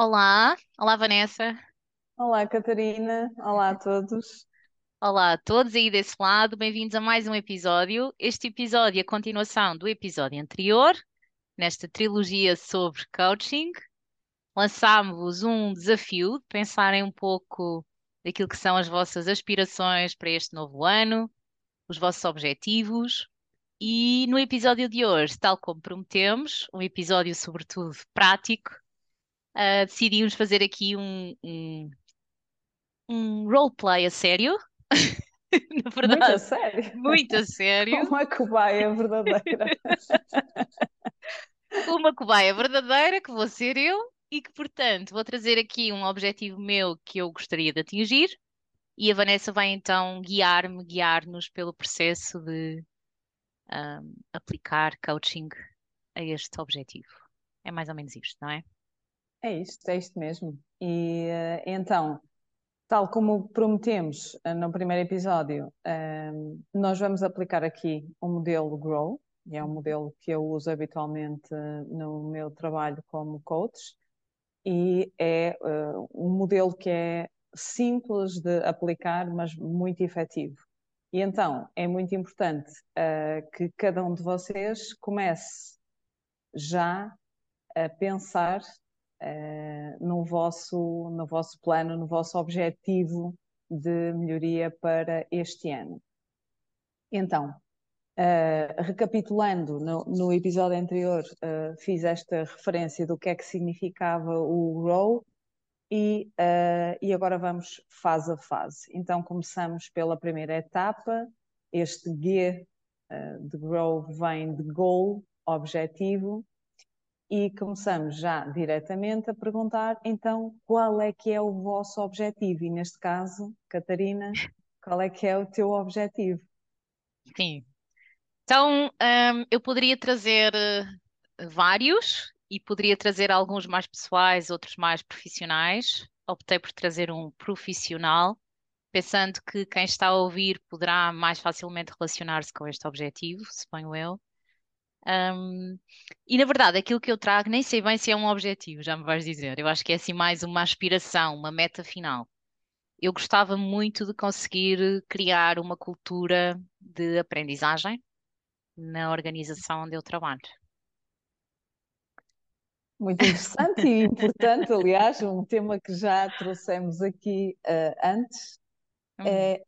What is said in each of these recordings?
Olá, olá Vanessa, Olá, Catarina. Olá a todos. olá a todos aí desse lado, bem-vindos a mais um episódio. Este episódio é a continuação do episódio anterior, nesta trilogia sobre coaching. Lançámos-vos um desafio de pensarem um pouco daquilo que são as vossas aspirações para este novo ano, os vossos objetivos. E no episódio de hoje, tal como prometemos, um episódio sobretudo prático, ah, decidimos fazer aqui um, um um roleplay a sério, na Muito a verdade, sério. muito a sério, Uma cobaia verdadeira. uma cobaia verdadeira, que vou ser eu, e que, portanto, vou trazer aqui um objetivo meu que eu gostaria de atingir, e a Vanessa vai então guiar-me, guiar-nos pelo processo de ahm, aplicar coaching a este objetivo. É mais ou menos isto, não é? É isto, é isto mesmo. E eh, então, tal como prometemos eh, no primeiro episódio, eh, nós vamos aplicar aqui o modelo Grow, e é um modelo que eu uso habitualmente eh, no meu trabalho como coach, e é um modelo que é simples de aplicar, mas muito efetivo. E então, é muito importante que cada um de vocês comece já a pensar eh, no vosso, no vosso plano, no vosso objetivo de melhoria para este ano. Então, eh, recapitulando, no, no episódio anterior, eh, fiz esta referência do que é que significava o ROW e, eh, e agora vamos fase a fase. Então, começamos pela primeira etapa. Este G de Grow vem de Goal, objetivo, e começamos já diretamente a perguntar, então, qual é que é o vosso objetivo? E neste caso, Catarina, qual é que é o teu objetivo? Sim. Então, ahm, eu poderia trazer eh, vários e poderia trazer alguns mais pessoais, outros mais profissionais. Optei por trazer um profissional, pensando que quem está a ouvir poderá mais facilmente relacionar-se com este objetivo, suponho eu. Ahm, e na verdade, aquilo que eu trago, nem sei bem se é um objetivo, já me vais dizer. Eu acho que é assim mais uma aspiração, uma meta final. Eu gostava muito de conseguir criar uma cultura de aprendizagem na organização onde eu trabalho. Muito interessante e importante, aliás, um tema que já trouxemos aqui eh, antes. Uhum. É,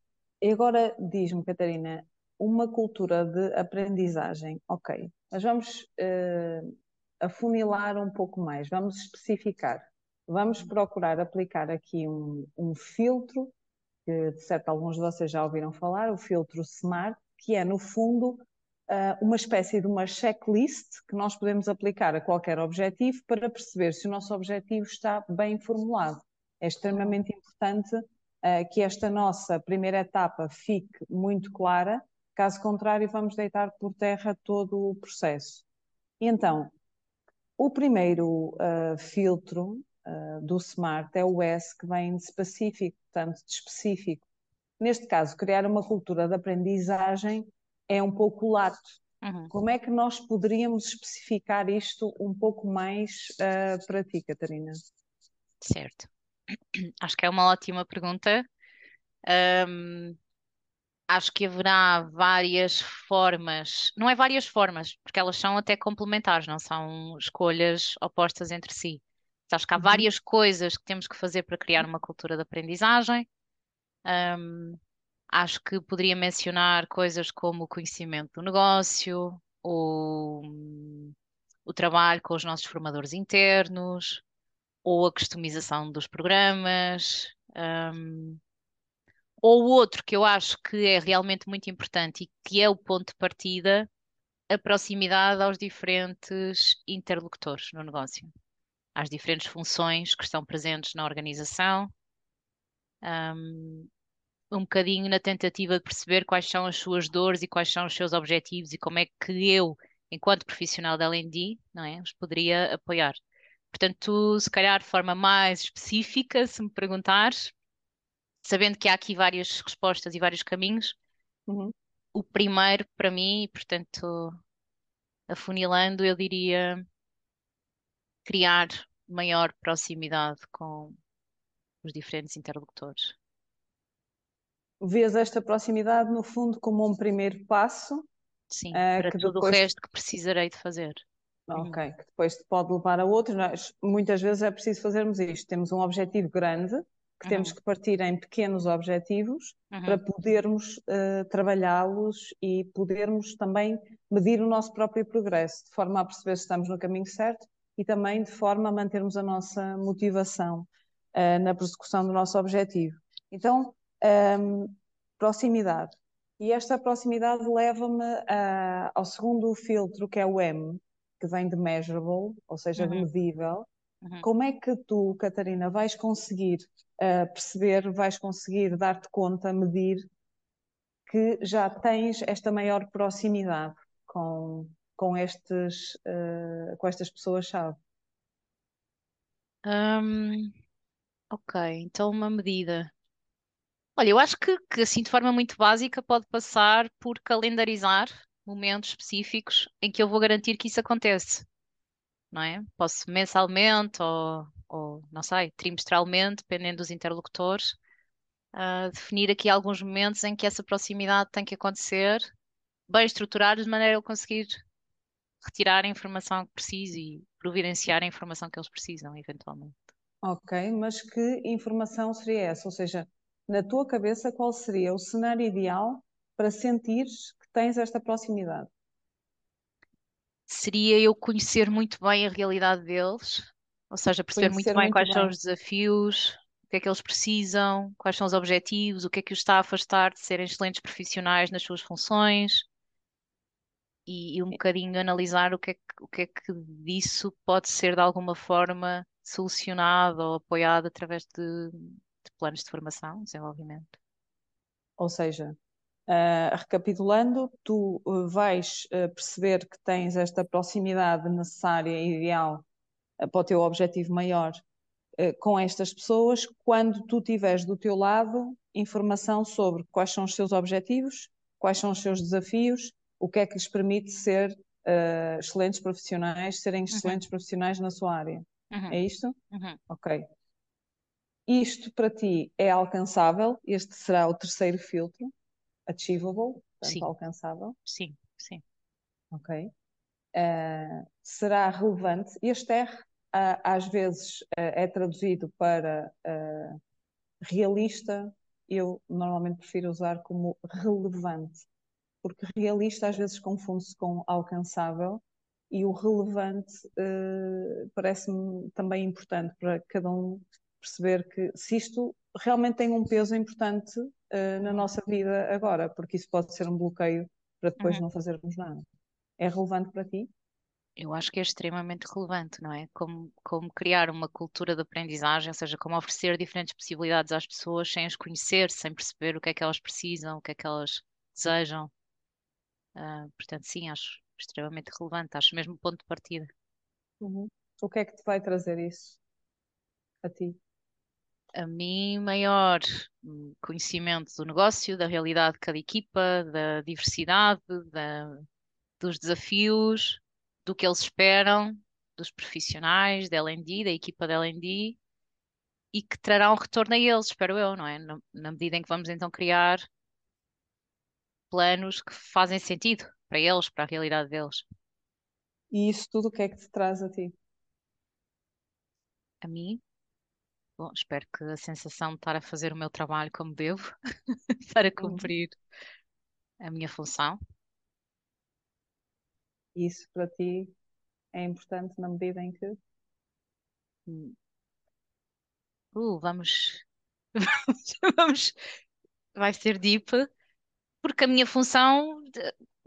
agora diz-me, Catarina, uma cultura de aprendizagem. Ok, mas vamos eh, afunilar um pouco mais, vamos especificar. Vamos procurar aplicar aqui um, um filtro, que de certo alguns de vocês já ouviram falar, o filtro SMART, que é, no fundo, eh, uma espécie de uma checklist que nós podemos aplicar a qualquer objetivo para perceber se o nosso objetivo está bem formulado. É extremamente importante eh, que esta nossa primeira etapa fique muito clara, caso contrário, vamos deitar por terra todo o processo. E então, o primeiro uh, filtro uh, do SMART é o S, que vem de específico, portanto, de específico. Neste caso, criar uma cultura de aprendizagem é um pouco lato. Uhum. Como é que nós poderíamos especificar isto um pouco mais uh, para ti, Catarina? Certo. Acho que é uma ótima pergunta. Ahm, acho que haverá várias formas, não é várias formas, porque elas são até complementares, não são escolhas opostas entre si. Então, acho que há Uhum. várias coisas que temos que fazer para criar uma cultura de aprendizagem. Ahm, acho que poderia mencionar coisas como o conhecimento do negócio, o, o trabalho com os nossos formadores internos, ou a customização dos programas. ahm, ou outro que eu acho que é realmente muito importante e que é o ponto de partida, a proximidade aos diferentes interlocutores no negócio, às diferentes funções que estão presentes na organização, um, um bocadinho na tentativa de perceber quais são as suas dores e quais são os seus objetivos e como é que eu, enquanto profissional da L&D, não é, os poderia apoiar. Portanto, se calhar de forma mais específica, se me perguntares, sabendo que há aqui várias respostas e vários caminhos, Uhum. o primeiro para mim, e portanto, afunilando, eu diria criar maior proximidade com os diferentes interlocutores. Vês esta proximidade, no fundo, como um primeiro passo Sim, eh, para tudo o depois resto que precisarei de fazer. Ok, que depois te pode levar a outros. Nós, muitas vezes é preciso fazermos isto. Temos um objetivo grande, que temos Uhum. que partir em pequenos objetivos Uhum. para podermos eh, trabalhá-los e podermos também medir o nosso próprio progresso, de forma a perceber se estamos no caminho certo e também de forma a mantermos a nossa motivação eh, na persecução do nosso objetivo. Então, ehm, proximidade. E esta proximidade leva-me a- ao segundo filtro, que é o M, que vem de measurable, ou seja, de Uhum. medível. Uhum. Como é que tu, Catarina, vais conseguir uh, perceber, vais conseguir dar-te conta, medir que já tens esta maior proximidade com, com, estes, uh, com estas pessoas-chave? Hum, ok, então uma medida. Olha, eu acho que, que assim de forma muito básica pode passar por calendarizar momentos específicos em que eu vou garantir que isso acontece, não é? Posso mensalmente ou, ou não sei, trimestralmente, dependendo dos interlocutores, ah, definir aqui alguns momentos em que essa proximidade tem que acontecer, bem estruturados, de maneira a eu conseguir retirar a informação que preciso e providenciar a informação que eles precisam, eventualmente. Ok, mas que informação seria essa? Ou seja, na tua cabeça, qual seria o cenário ideal para sentires que tens esta proximidade? Seria eu conhecer muito bem a realidade deles, ou seja, perceber muito bem muito quais são bem. os desafios, o que é que eles precisam, quais são os objetivos, o que é que os está a afastar de serem excelentes profissionais nas suas funções e, e um bocadinho analisar o que é que, o que é que disso pode ser de alguma forma solucionado ou apoiado através de, de planos de formação, desenvolvimento. Ou seja, uh, recapitulando, tu uh, vais uh, perceber que tens esta proximidade necessária e ideal para o teu objetivo maior com estas pessoas quando tu tiveres do teu lado informação sobre quais são os seus objetivos, quais são os seus desafios, o que é que lhes permite ser excelentes profissionais, serem excelentes uhum. profissionais na sua área. Uhum. É isto? Uhum. Ok. Isto para ti é alcançável? Este será o terceiro filtro, achievable, portanto Sim. alcançável. Sim, sim. Ok. Uh, será relevante? Este R, uh, às vezes, uh, é traduzido para realista. Eu normalmente prefiro usar como relevante, porque realista às vezes confunde-se com alcançável e o relevante parece-me também importante para cada um perceber que se isto realmente tem um peso importante uh, na nossa vida agora, porque isso pode ser um bloqueio para depois Uhum. não fazermos nada. É relevante para ti? Eu acho que é extremamente relevante, não é? Como, como criar uma cultura de aprendizagem, ou seja, como oferecer diferentes possibilidades às pessoas sem as conhecer, sem perceber o que é que elas precisam, o que é que elas desejam. Uh, portanto, sim, acho extremamente relevante, acho mesmo ponto de partida. Uhum. O que é que te vai trazer isso a ti? A mim maior conhecimento do negócio, da realidade de cada equipa, da diversidade, da, dos desafios, do que eles esperam dos profissionais da L&D, da equipa da L&D e que trará um retorno a eles, espero eu, não é? Na, na medida em que vamos então criar planos que fazem sentido para eles, para a realidade deles. E isso tudo o que é que te traz a ti? A mim, Bom, espero que a sensação de estar a fazer o meu trabalho como devo, para cumprir uhum. a minha função. Isso para ti é importante na medida em que. Uh, vamos. vamos. Vai ser deep, porque a minha função.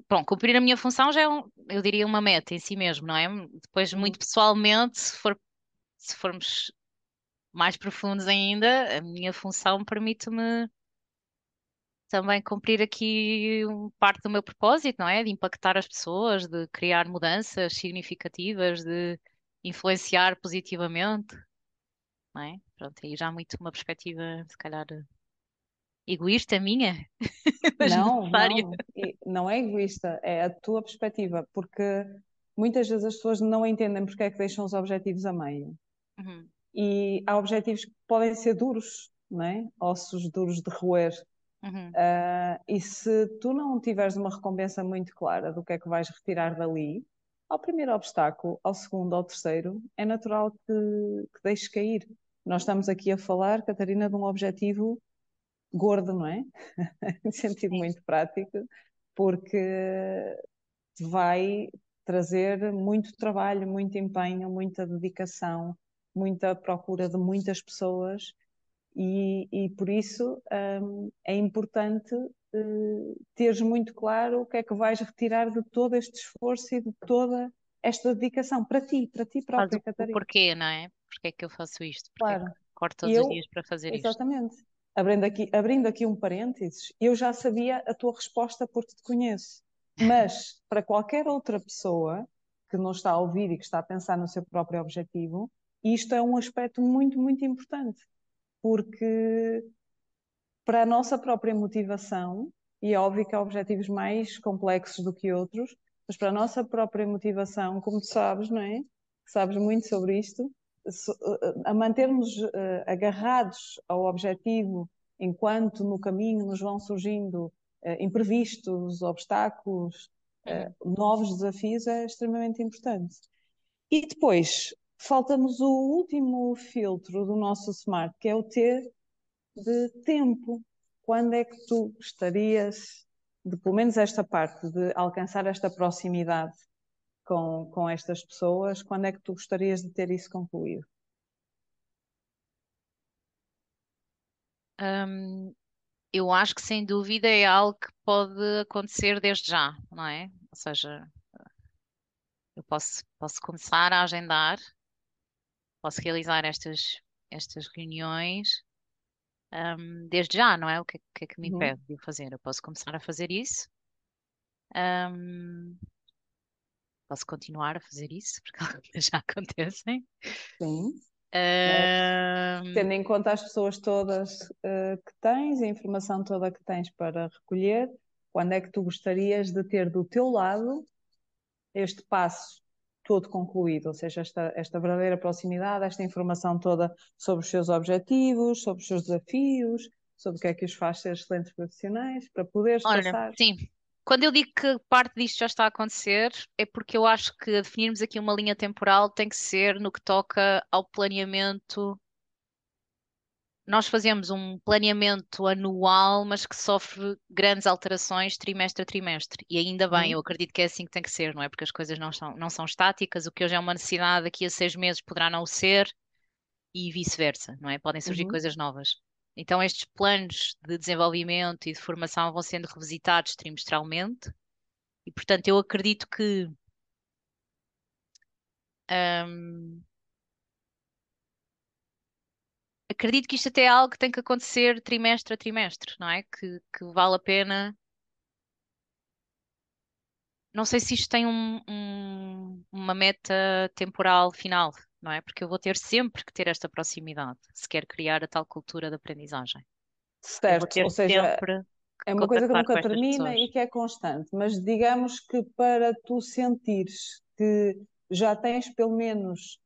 Bom, cumprir a minha função já é, um, eu diria, uma meta em si mesmo, não é? Depois, uhum. muito pessoalmente, se, for, se formos mais profundos ainda, a minha função permite-me também cumprir aqui parte do meu propósito, não é? De impactar as pessoas, de criar mudanças significativas, de influenciar positivamente, não é? Pronto, aí já muito uma perspectiva, se calhar, egoísta minha, não. Não, não é egoísta, é a tua perspectiva, porque muitas vezes as pessoas não entendem porque é que deixam os objetivos a meio. Uhum. E há objetivos que podem ser duros, não é? Ossos duros de roer. Uhum. Uh, e se tu não tiveres uma recompensa muito clara do que é que vais retirar dali, ao primeiro obstáculo, ao segundo, ao terceiro, é natural que, que deixes cair. Nós estamos aqui a falar, Catarina, de um objetivo gordo, não é? em sentido muito prático, porque vai trazer muito trabalho, muito empenho, muita dedicação, muita procura de muitas pessoas e, e por isso um, é importante uh, teres muito claro o que é que vais retirar de todo este esforço e de toda esta dedicação para ti, para ti Faz própria, o, o Catarina. porquê, não é? Porquê é que eu faço isto? Porquê é Claro. corto todos eu, os dias para fazer isto? Exatamente. Abrindo aqui, abrindo aqui um parênteses, eu já sabia a tua resposta porque te conheço. Mas para qualquer outra pessoa que não está a ouvir e que está a pensar no seu próprio objetivo, isto é um aspecto muito, muito importante porque para a nossa própria motivação, e é óbvio que há objetivos mais complexos do que outros, mas para a nossa própria motivação, como tu sabes, não é? Sabes muito sobre isto, a mantermos uh, agarrados ao objetivo enquanto no caminho nos vão surgindo uh, imprevistos, obstáculos, uh, novos desafios, é extremamente importante. E depois, falta-nos o último filtro do nosso smart, que é o T de tempo. Quando é que tu gostarias de, pelo menos esta parte, de alcançar esta proximidade com, com estas pessoas? Quando é que tu gostarias de ter isso concluído? Hum, eu acho que sem dúvida é algo que pode acontecer desde já, não é? Ou seja, eu posso, posso começar a agendar posso realizar estas, estas reuniões um, desde já, não é? O que, que é que me Uhum. impede de fazer? Eu posso começar a fazer isso. Um, posso continuar a fazer isso, porque algumas já acontecem. Sim. Um, Tendo em conta as pessoas todas uh, que tens, a informação toda que tens para recolher, quando é que tu gostarias de ter do teu lado este passo todo concluído, ou seja, esta, esta verdadeira proximidade, esta informação toda sobre os seus objetivos, sobre os seus desafios, sobre o que é que os faz ser excelentes profissionais, para poderes Olha, passar. sim. Quando eu digo que parte disto já está a acontecer, é porque eu acho que definirmos aqui uma linha temporal tem que ser no que toca ao planeamento nós fazemos um planeamento anual, mas que sofre grandes alterações trimestre a trimestre. E ainda bem, Uhum. eu acredito que é assim que tem que ser, não é? Porque as coisas não são, não são estáticas, o que hoje é uma necessidade, daqui a seis meses poderá não ser, e vice-versa, não é? Podem surgir Uhum. coisas novas. Então, estes planos de desenvolvimento e de formação vão sendo revisitados trimestralmente, e portanto, eu acredito que. hum, acredito que isto até é algo que tem que acontecer trimestre a trimestre, não é? Que, que vale a pena. Não sei se isto tem um- um- uma meta temporal final, não é? Porque eu vou ter sempre que ter esta proximidade, se quer criar a tal cultura de aprendizagem. Certo, ou seja, é uma coisa que nunca termina e que é constante, mas digamos que para tu sentires que já tens pelo menos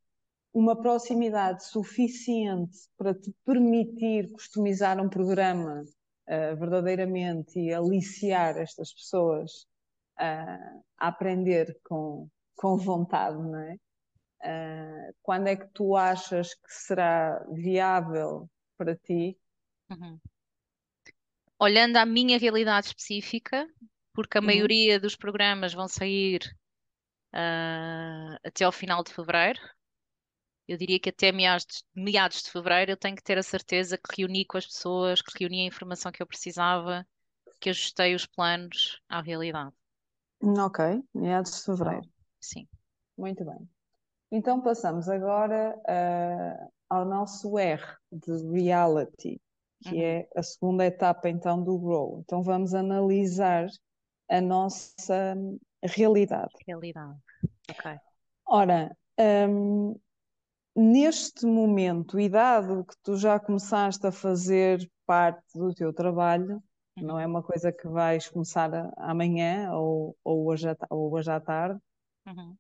uma proximidade suficiente para te permitir customizar um programa uh, verdadeiramente e aliciar estas pessoas uh, a aprender com, com vontade, não é? Uh, quando é que tu achas que será viável para ti? Uhum. Olhando à minha realidade específica, porque a Uhum. maioria dos programas vão sair ah, até ao final de fevereiro, eu diria que até meados de, meados de fevereiro eu tenho que ter a certeza que reuni com as pessoas, que reuni a informação que eu precisava, que ajustei os planos à realidade. Ok, meados de fevereiro. sim. Muito bem. Então passamos agora uh, ao nosso R de reality, que Uhum. é a segunda etapa então do Grow. Então vamos analisar a nossa realidade. Realidade. Ok. Ora, um, neste momento, e dado que tu já começaste a fazer parte do teu trabalho, não é uma coisa que vais começar amanhã ou, ou, hoje, à, ou hoje à tarde, Uhum.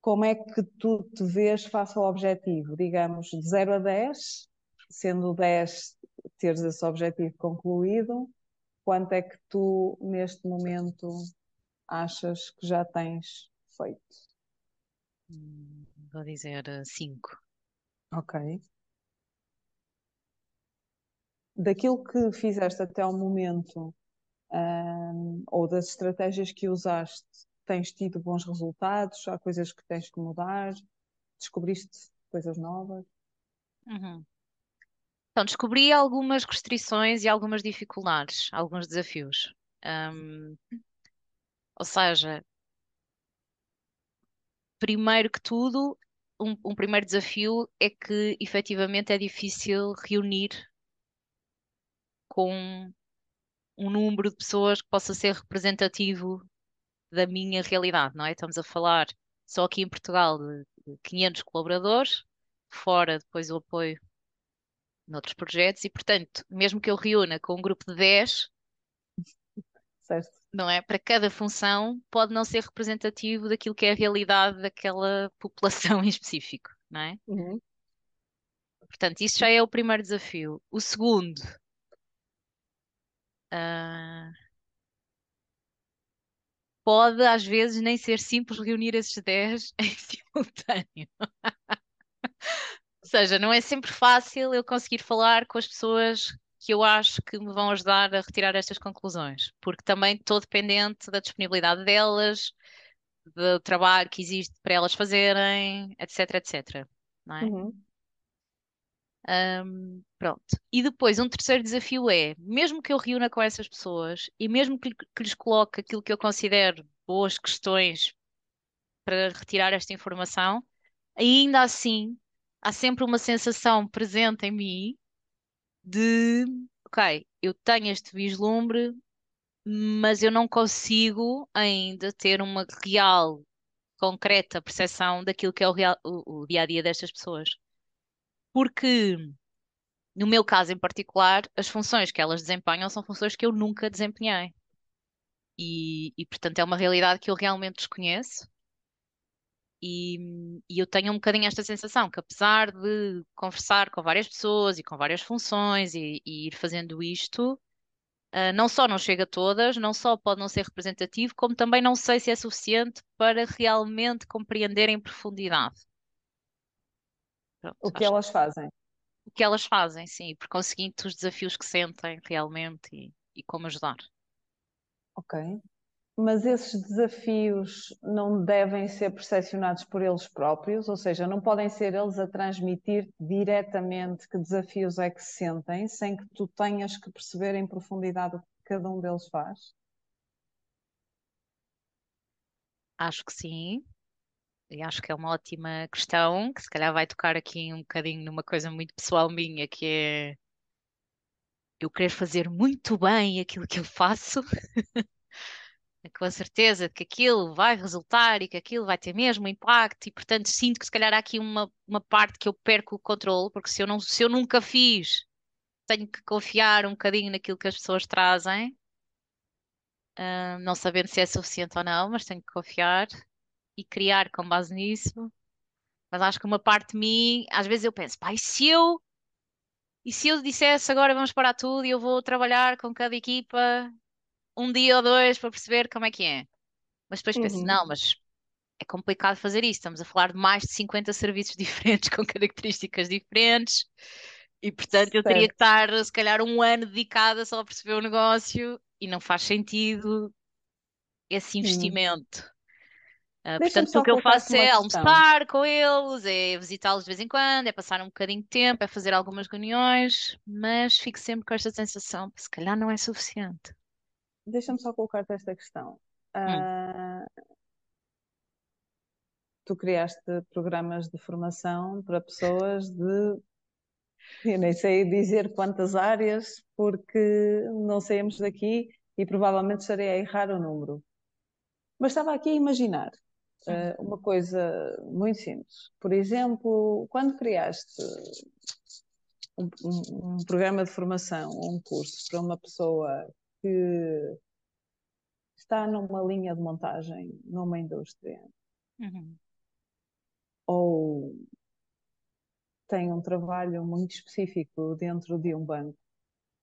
como é que tu te vês face ao objetivo? Digamos, de 0 a 10, sendo 10 teres esse objetivo concluído, quanto é que tu, neste momento, achas que já tens feito? Hum, vou dizer 5. Ok. Daquilo que fizeste até ao momento, ou das estratégias que usaste, tens tido bons resultados? Há coisas que tens que mudar? Descobriste coisas novas? Uhum. Então, descobri algumas restrições e algumas dificuldades, alguns desafios. Ou seja, primeiro que tudo, um, um primeiro desafio é que efetivamente é difícil reunir com um número de pessoas que possa ser representativo da minha realidade, não é? Estamos a falar só aqui em Portugal de, de 500 colaboradores, fora depois o apoio noutros projetos, e portanto, mesmo que eu reúna com um grupo de 10, certo. Não é? Para cada função pode não ser representativo daquilo que é a realidade daquela população em específico, não é? Uhum. Portanto, isso já é o primeiro desafio. O segundo, uh, pode às vezes nem ser simples reunir esses 10 em simultâneo. Ou seja, não é sempre fácil eu conseguir falar com as pessoas que eu acho que me vão ajudar a retirar estas conclusões, porque também estou dependente da disponibilidade delas, do trabalho que existe para elas fazerem, etc, etc. Não é? Uhum. Um, pronto. E depois, um terceiro desafio é, mesmo que eu reúna com essas pessoas e mesmo que, que lhes coloque aquilo que eu considero boas questões para retirar esta informação, ainda assim há sempre uma sensação presente em mim de, ok, eu tenho este vislumbre, mas eu não consigo ainda ter uma real, concreta percepção daquilo que é o, real, o, o dia a dia destas pessoas. Porque, no meu caso em particular, as funções que elas desempenham são funções que eu nunca desempenhei. E, e portanto, é uma realidade que eu realmente desconheço. E, e, eu tenho um bocadinho esta sensação que, apesar de conversar com várias pessoas e com várias funções e, e ir fazendo isto, uh, não só não chega a todas, não só pode não ser representativo, como também não sei se é suficiente para realmente compreender em profundidade. Pronto, o que elas fazem. O que elas fazem, sim, por conseguinte, os desafios que sentem realmente e, e como ajudar. Ok. Mas esses desafios não devem ser percepcionados por eles próprios, ou seja, não podem ser eles a transmitir diretamente que desafios é que se sentem, sem que tu tenhas que perceber em profundidade o que cada um deles faz? Acho que sim. E acho que é uma ótima questão, que se calhar vai tocar aqui um bocadinho numa coisa muito pessoal minha, que é eu querer fazer muito bem aquilo que eu faço. com a certeza de que aquilo vai resultar e que aquilo vai ter mesmo impacto, e portanto sinto que se calhar há aqui uma, uma parte que eu perco o controle, porque se eu, não, se eu nunca fiz, tenho que confiar um bocadinho naquilo que as pessoas trazem, uh, não sabendo se é suficiente ou não, mas tenho que confiar e criar com base nisso. Mas acho que uma parte de mim, às vezes eu penso, pai, se eu. E se eu dissesse agora vamos parar tudo e eu vou trabalhar com cada equipa um dia ou dois para perceber como é que é. Mas depois penso, Uhum. não, mas é complicado fazer isso. Estamos a falar de mais de 50 serviços diferentes, com características diferentes, e portanto eu teria que estar, se calhar, um ano dedicada só a perceber o negócio, e não faz sentido esse investimento. Uh, portanto, o que eu faço é almoçar com eles, é visitá-los de vez em quando, é passar um bocadinho de tempo, é fazer algumas reuniões, mas fico sempre com esta sensação, se calhar não é suficiente. Deixa-me só colocar-te esta questão. Hum. Uh, tu criaste programas de formação para pessoas de. Eu nem sei dizer quantas áreas, porque não saímos daqui e provavelmente estarei a errar o número. Mas estava aqui a imaginar uh, uma coisa muito simples. Por exemplo, quando criaste um, um, um programa de formação um curso para uma pessoa que está numa linha de montagem numa indústria. Uhum. ou tem um trabalho muito específico dentro de um banco,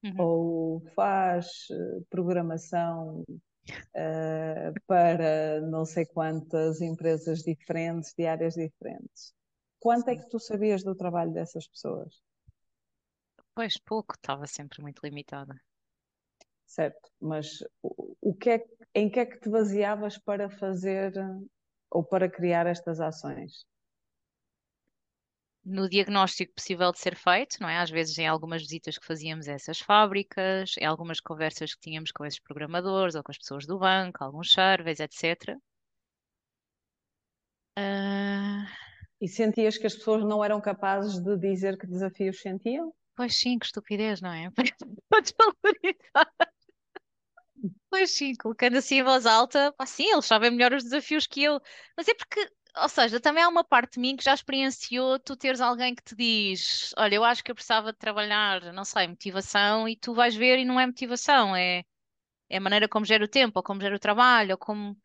Uhum. ou faz eh, programação uh, para não sei quantas empresas diferentes, de áreas diferentes. Quanto é que tu sabias do trabalho dessas pessoas? Pois pouco, estava sempre muito limitada. Certo, mas o, o que é, em que é que te baseavas para fazer ou para criar estas ações? no diagnóstico possível de ser feito, não é? Às vezes em algumas visitas que fazíamos a essas fábricas, em algumas conversas que tínhamos com esses programadores ou com as pessoas do banco, alguns surveys, etc. Uh... E sentias que as pessoas não eram capazes de dizer que desafios sentiam? Pois sim, que estupidez, não é? Podes valorizar. Pois sim, colocando assim em voz alta, pá, sim, eles sabem melhor os desafios que eu. Mas é porque ou seja, também há uma parte de mim que já experienciou tu teres alguém que te diz: Olha, eu acho que eu precisava de trabalhar, não sei, motivação, e tu vais ver e não é motivação, é, é a maneira como gera o tempo, ou como gera o trabalho, ou como.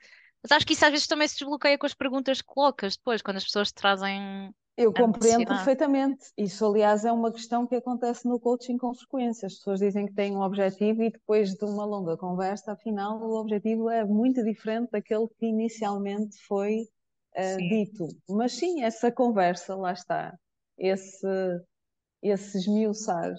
Mas acho que isso às vezes também se desbloqueia com as perguntas que colocas depois, quando as pessoas te trazem. Eu compreendo perfeitamente. Isso, aliás, é uma questão que acontece no coaching com frequência. As pessoas dizem que têm um objetivo e depois de uma longa conversa, afinal, o objetivo é muito diferente daquele que inicialmente foi uh, dito. Mas sim, essa conversa, lá está, esse, esse esmiuçar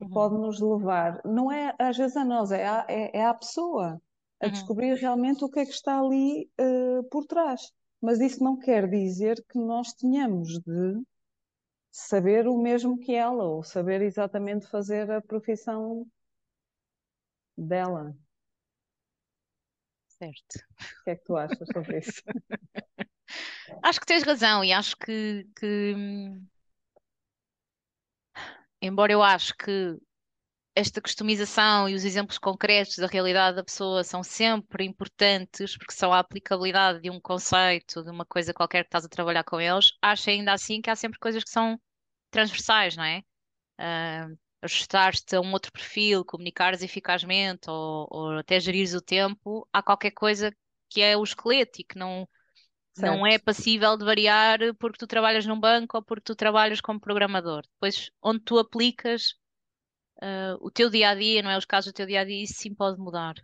uhum. pode nos levar, não é às vezes a nós, é à, é, é à pessoa a uhum. descobrir realmente o que é que está ali uh, por trás. Mas isso não quer dizer que nós tenhamos de saber o mesmo que ela, ou saber exatamente fazer a profissão dela. Certo. O que é que tu achas sobre isso? Acho que tens razão e acho que, que, embora eu acho que esta customização e os exemplos concretos da realidade da pessoa são sempre importantes porque são a aplicabilidade de um conceito, de uma coisa qualquer que estás a trabalhar com eles, acho ainda assim que há sempre coisas que são transversais, não é? Uh, ajustar-te a um outro perfil, comunicares eficazmente ou, ou até gerires o tempo, há qualquer coisa que é o esqueleto e que não Certo. Não é passível de variar porque tu trabalhas num banco ou porque tu trabalhas como programador. Depois, onde tu aplicas uh, o teu dia a dia, não é os casos do teu dia a dia, isso sim pode mudar.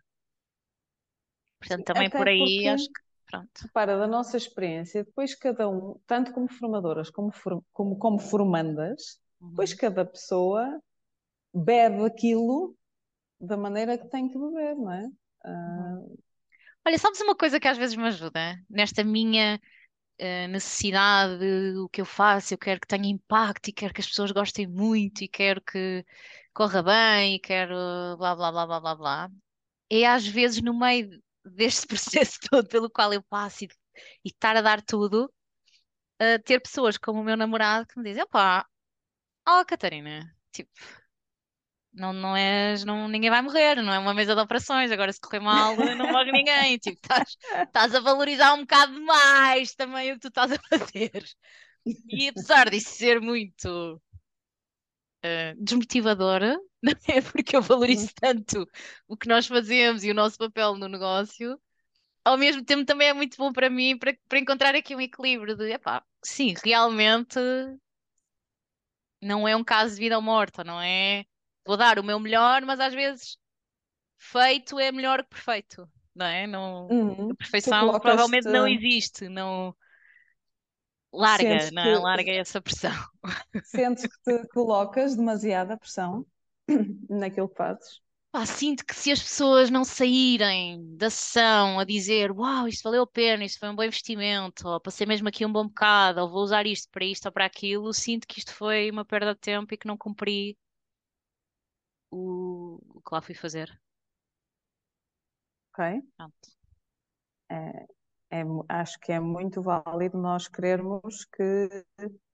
Portanto, também por aí porque, acho que. Pronto. Para da nossa experiência, depois cada um, tanto como formadoras como, for, como, como formandas, uhum. depois cada pessoa bebe aquilo da maneira que tem que beber, não é? Uh, Olha, sabes uma coisa que às vezes me ajuda nesta minha uh, necessidade, o que eu faço, eu quero que tenha impacto e quero que as pessoas gostem muito e quero que corra bem e quero blá blá blá blá blá blá. É às vezes no meio deste processo todo pelo qual eu passo e, e estar a dar tudo, uh, ter pessoas como o meu namorado que me dizem, opá, oh, Catarina, tipo, não, não és, não, ninguém vai morrer, não é uma mesa de operações, agora se correr mal não morre ninguém, tipo, estás a valorizar um bocado mais também o que tu estás a fazer. E apesar disso ser muito uh, desmotivadora, não é porque eu valorizo tanto o que nós fazemos e o nosso papel no negócio, ao mesmo tempo também é muito bom para mim para, para encontrar aqui um equilíbrio de, epá, sim, realmente não é um caso de vida ou morte, não é vou dar o meu melhor, mas às vezes feito é melhor que perfeito, não é? Não, uhum. A perfeição provavelmente não existe, não larga, não, é? que... larga essa pressão. Sentes que te colocas demasiada pressão naquilo que fazes? Pá, sinto que se as pessoas não saírem da sessão a dizer uau, isto valeu a pena, isto foi um bom investimento, ou passei mesmo aqui um bom bocado, ou vou usar isto para isto ou para aquilo, sinto que isto foi uma perda de tempo e que não cumpri o, o que lá fui fazer. Ok. Pronto. É, é, acho que é muito válido nós querermos que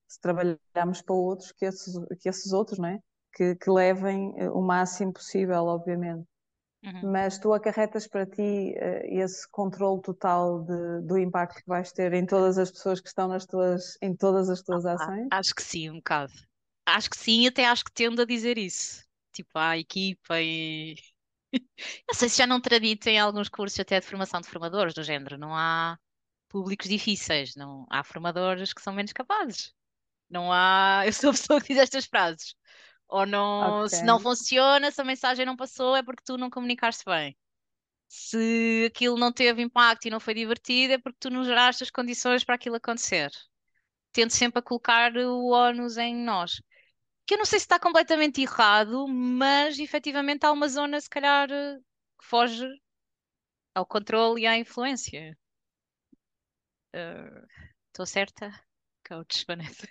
se trabalharmos para outros, que esses, que esses outros, não é? Que, que levem eh, o máximo possível, obviamente. Uhum. Mas tu acarretas para ti uh, esse controle total de, do impacto que vais ter em todas as pessoas que estão nas tuas, em todas as tuas ah, ações? Acho que sim, um bocado. Acho que sim, até acho que tendo a dizer isso tipo à equipa e não sei se já não traditem alguns cursos até de formação de formadores do género, não há públicos difíceis, não há formadores que são menos capazes. Não há. Eu sou a pessoa que diz estas frases. Ou não, se não funciona, se a mensagem não passou, é porque tu não comunicaste bem. Se aquilo não teve impacto e não foi divertido, é porque tu não geraste as condições para aquilo acontecer. Tento sempre a colocar o ónus em nós. Que eu não sei se está completamente errado, mas efetivamente há uma zona, se calhar, eh, que foge ao controle e à influência. Eh, Estou certa? Coach Vanessa.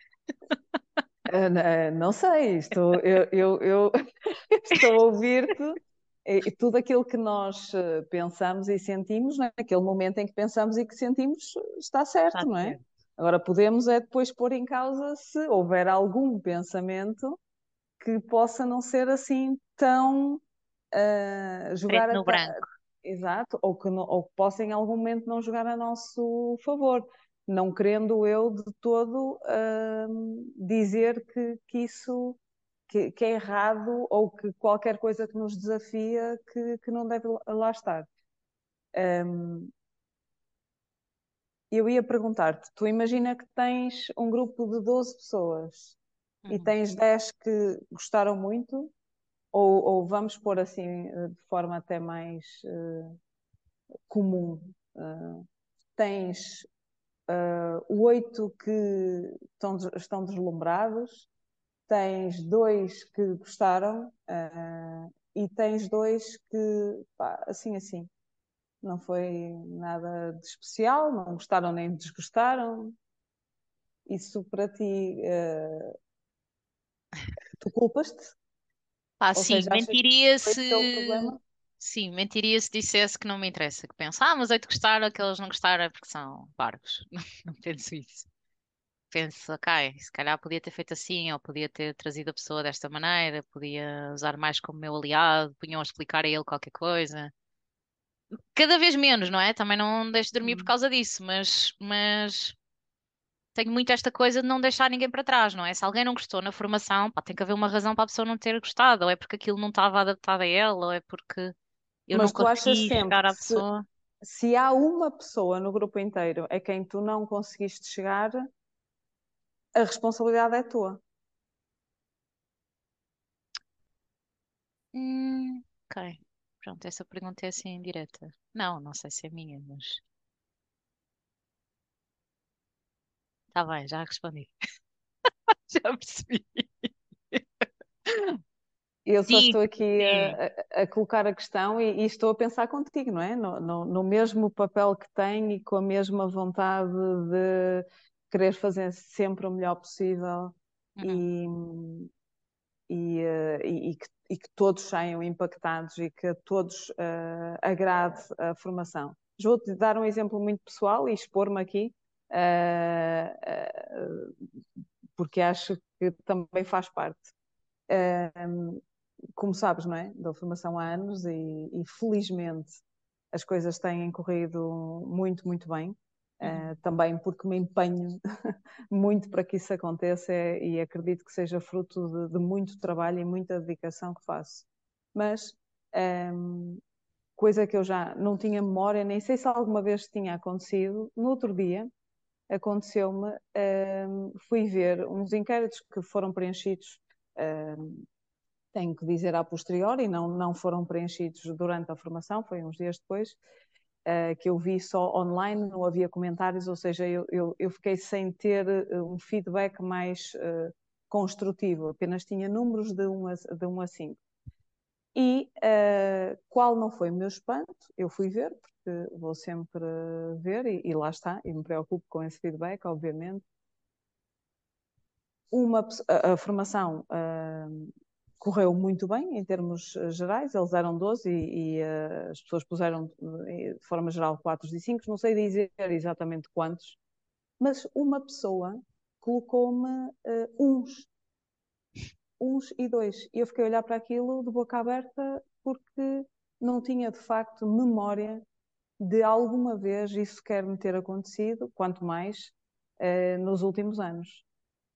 Ah, n- ah, não sei, estou, eu, eu, eu estou a ouvir-te e, tudo aquilo que nós eh, pensamos e sentimos, naquele momento em que pensamos e que sentimos, está Está certo, não é? certo. Agora podemos é depois pôr em causa se houver algum pensamento que possa não ser assim tão ah, Preto jogar a no ta- branco. exato, ou que, não- ou que possa em algum momento não jogar a nosso favor, não querendo eu de todo ah, dizer que, que isso que, que é errado ou que qualquer coisa que nos desafia que, que não deve lá estar. Ahm, eu ia perguntar-te, tu imagina que tens um grupo de 12 pessoas e Uhum. tens 10 que gostaram muito, ou, ou vamos pôr assim eh, de forma até mais eh, comum. Eh, tens eh, oito que estão, estão deslumbrados, tens dois que gostaram, eh, e tens dois que, pá, assim, assim, não foi nada de especial, não gostaram nem desgostaram. Isso para ti, eh, tu culpas-te? Ou sim, seja, mentiria é se. Sim, mentiria se dissesse que não me interessa. Que penso, ah, mas hei de gostar, aqueles não gostaram é porque são parvos. Não, não penso isso. Penso, ok, se calhar podia ter feito assim, ou podia ter trazido a pessoa desta maneira, podia usar mais como meu aliado, punham a explicar a ele qualquer coisa. Cada vez menos, não é? Também não deixo de dormir por Hum. causa disso, mas, mas tenho muito esta coisa de não deixar ninguém para trás, não é? Se alguém não gostou na formação, pá, tem que haver uma razão para a pessoa não ter gostado, ou é porque aquilo não estava adaptado a ela, ou é porque eu não Mas achas consegui chegar à se, pessoa. se há uma pessoa no grupo inteiro a quem tu não conseguiste chegar, a responsabilidade é tua. Hum, ok. Pronto, essa pergunta é assim direta. Não, não sei se é minha, mas está bem, já respondi. Já percebi. Eu só Sim, estou aqui sim. a, a- colocar a questão e, e estou a pensar contigo, não é? No, no- no mesmo papel que tenho e com a mesma vontade de querer fazer sempre o melhor possível Uhum, e, e, eh, e- e que, e que todos saiam impactados e que a todos eh, agrade a formação. Vou-te dar um exemplo muito pessoal e expor-me aqui, eh, eh, porque acho que também faz parte. Eh, como sabes, não é? Dou formação há anos e, e felizmente as coisas têm corrido muito, muito bem. Uh, também porque me empenho muito para que isso aconteça e acredito que seja fruto de, de muito trabalho e muita dedicação que faço. Mas um, coisa que eu já não tinha memória, nem sei se alguma vez tinha acontecido, no outro dia aconteceu-me, um, fui ver uns inquéritos que foram preenchidos um, tenho que dizer a posteriori, não, não foram preenchidos durante a formação, foi uns dias depois, uh, que eu vi só online, não havia comentários, ou seja, eu, eu, eu fiquei sem ter um feedback mais uh, construtivo, apenas tinha números de 1 a, de 1 a 5. E uh, qual não foi o meu espanto? Eu fui ver, porque vou sempre ver, e, e lá está, e me preocupo com esse feedback, obviamente. Uma, a, a formação uh, correu muito bem em termos gerais, eles eram 12 e, e uh, as pessoas puseram de forma geral 4 e 5, não sei dizer exatamente quantos, mas uma pessoa colocou-me uh, uns, uns e dois. E eu fiquei a olhar para aquilo de boca aberta porque não tinha de facto memória de alguma vez isso quer me ter acontecido, quanto mais uh, nos últimos anos.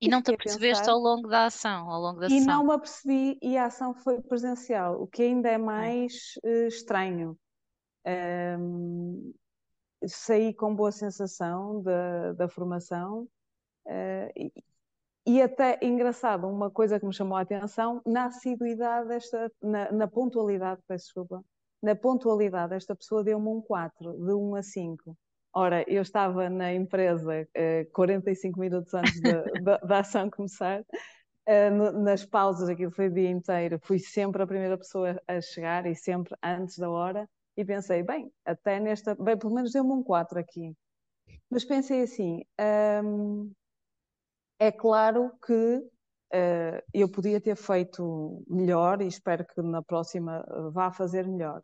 E não te apercebeste ao longo da ação, ao longo da e sessão. não me apercebi e a ação foi presencial, o que ainda é mais uh, estranho. Um, saí com boa sensação da, da formação uh, e, e, até, engraçado, uma coisa que me chamou a atenção, na assiduidade, desta, na, na pontualidade, peço desculpa, na pontualidade, esta pessoa deu-me um 4, de 1 a 5. Ora, eu estava na empresa uh, 45 minutos antes da ação começar, uh, nas pausas, aquilo foi o dia inteiro, fui sempre a primeira pessoa a chegar e sempre antes da hora, e pensei, bem, até nesta, bem, pelo menos deu-me um 4 aqui. Mas pensei assim, hum, é claro que uh, eu podia ter feito melhor e espero que na próxima vá fazer melhor.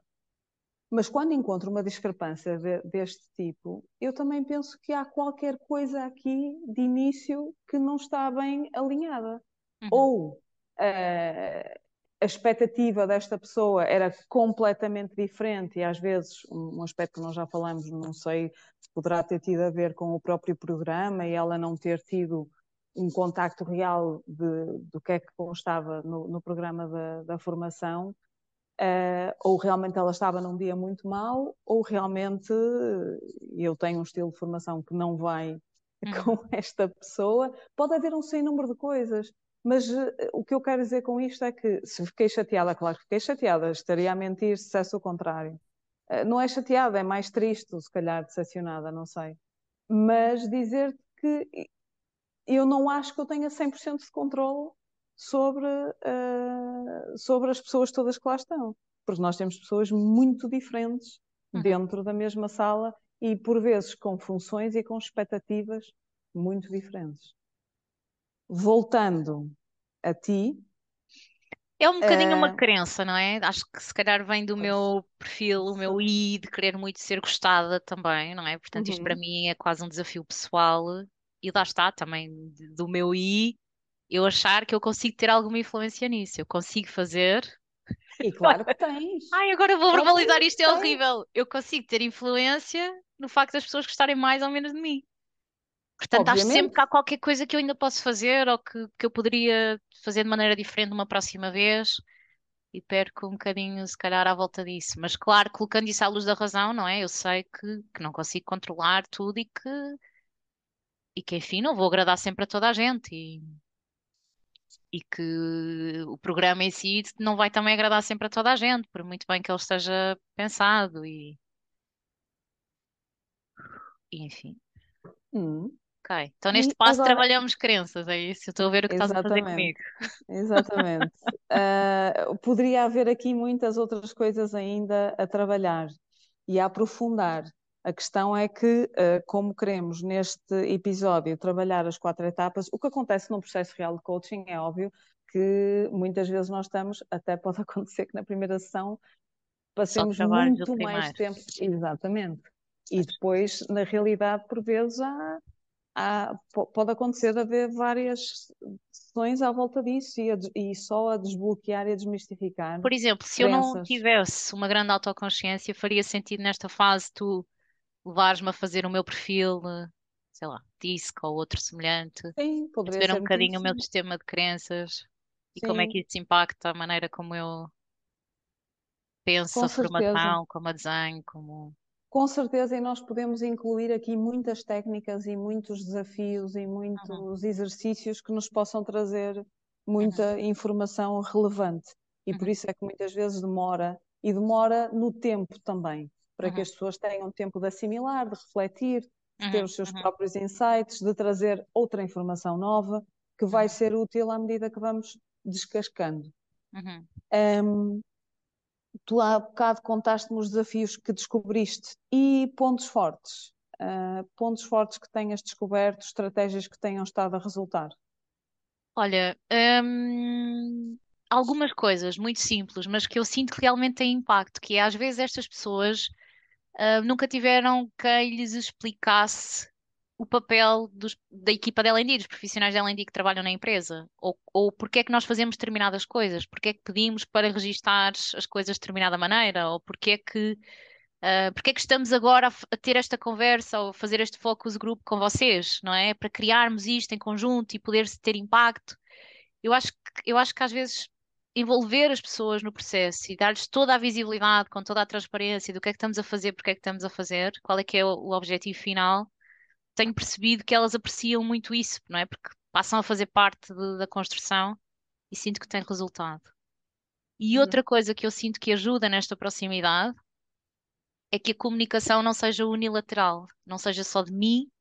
Mas quando encontro uma discrepância de, deste tipo, eu também penso que há qualquer coisa aqui de início que não está bem alinhada. Uhum. Ou uh, a expectativa desta pessoa era completamente diferente e às vezes um aspecto que nós já falamos, não sei se poderá ter tido a ver com o próprio programa e ela não ter tido um contacto real de, do que é que constava no, no programa da, da formação Uh, ou realmente ela estava num dia muito mau, ou realmente eu tenho um estilo de formação que não vai uhum. com esta pessoa. Pode haver um sem número de coisas, mas uh, o que eu quero dizer com isto é que se fiquei chateada, claro que fiquei chateada, estaria a mentir se dissesse o contrário. Uh, não é chateada, é mais triste, se calhar decepcionada, não sei. Mas dizer que eu não acho que eu tenha 100% de controle sobre, uh, sobre as pessoas todas que lá estão. Porque nós temos pessoas muito diferentes uhum. dentro da mesma sala e, por vezes, com funções e com expectativas muito diferentes. Voltando a ti. É um bocadinho uh... uma crença, não é? Acho que se calhar vem do meu perfil, o meu I, de querer muito ser gostada também, não é? Portanto, isto para uhum. mim é quase um desafio pessoal e lá está também do meu I eu achar que eu consigo ter alguma influência nisso. Eu consigo fazer. E claro que tens. Ai, agora vou verbalizar isto, é horrível. Eu consigo ter influência no facto das pessoas gostarem mais ou menos de mim. Portanto, Obviamente. acho sempre que há qualquer coisa que eu ainda posso fazer ou que, que eu poderia fazer de maneira diferente uma próxima vez e perco um bocadinho, se calhar, à volta disso. Mas, claro, colocando isso à luz da razão, não é? Eu sei que, que não consigo controlar tudo e que, e que, enfim, não vou agradar sempre a toda a gente. E, e que o programa em si não vai também agradar sempre a toda a gente, por muito bem que ele esteja pensado e, enfim. Hum. Ok, então neste e passo agora... trabalhamos crenças, é isso? Eu estou a ver o que Exatamente. estás a fazer comigo. Exatamente. uh, poderia haver aqui muitas outras coisas ainda a trabalhar e a aprofundar. A questão é que, eh, como queremos neste episódio trabalhar as quatro etapas, o que acontece no processo real de coaching é óbvio que muitas vezes nós estamos, até pode acontecer que na primeira sessão passemos muito mais tempo. Exatamente. E depois, na realidade, por vezes há, há, pode acontecer haver várias sessões à volta disso e, a, e, só a desbloquear e a desmistificar. Por exemplo, se crenças. eu não tivesse uma grande autoconsciência, faria sentido nesta fase tu levares-me a fazer o meu perfil, sei lá, DISC ou outro semelhante, Sim, perceber um bocadinho o meu sistema de crenças e como é que isso impacta a maneira como eu penso Com a certeza. formação, como a desenho, como. Com certeza, e nós podemos incluir aqui muitas técnicas e muitos desafios e muitos uhum. exercícios que nos possam trazer muita uhum. informação relevante. E por uhum. isso é que muitas vezes demora, e demora no tempo também para uhum. que as pessoas tenham tempo de assimilar, de refletir, de uhum. ter os seus uhum. próprios insights, de trazer outra informação nova que vai uhum. ser útil à medida que vamos descascando. Um, tu há bocado contaste-me os desafios que descobriste e pontos fortes. Uh, pontos fortes que tenhas descoberto, estratégias que tenham estado a resultar. Olha, hum, algumas coisas muito simples, mas que eu sinto que realmente têm impacto, que é às vezes estas pessoas uh, nunca tiveram quem lhes explicasse o papel dos, da equipa de L&D, dos profissionais de L&D que trabalham na empresa, ou, ou porque é que nós fazemos determinadas coisas, porque é que pedimos para registar as coisas de determinada maneira, ou porque é que Uh, porque é que estamos agora a, a, ter esta conversa ou fazer este focus group com vocês, não é? Para criarmos isto em conjunto e poder ter impacto. Eu acho que, eu acho que às vezes envolver as pessoas no processo e dar-lhes toda a visibilidade, com toda a transparência do que é que estamos a fazer, porque é que estamos a fazer, qual é que é o, o objetivo final, tenho percebido que elas apreciam muito isso, não é? Porque passam a fazer parte de- da construção e sinto que tem resultado. E Uhum. outra coisa que eu sinto que ajuda nesta proximidade é que a comunicação não seja unilateral, não seja só de mim